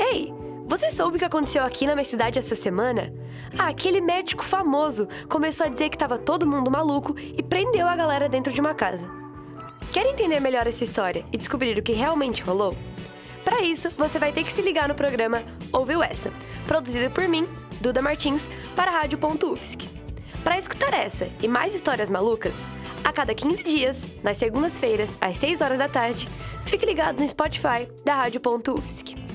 Ei, você soube o que aconteceu aqui na minha cidade essa semana? Ah, aquele médico famoso começou a dizer que estava todo mundo maluco e prendeu a galera dentro de uma casa. Quer entender melhor essa história e descobrir o que realmente rolou? Para isso, você vai ter que se ligar no programa Ouviu Essa, produzido por mim, Duda Martins, para a Rádio.UFSC. Para escutar essa e mais histórias malucas, a cada 15 dias, nas segundas-feiras, às 6 horas da tarde, fique ligado no Spotify da Rádio.UFSC.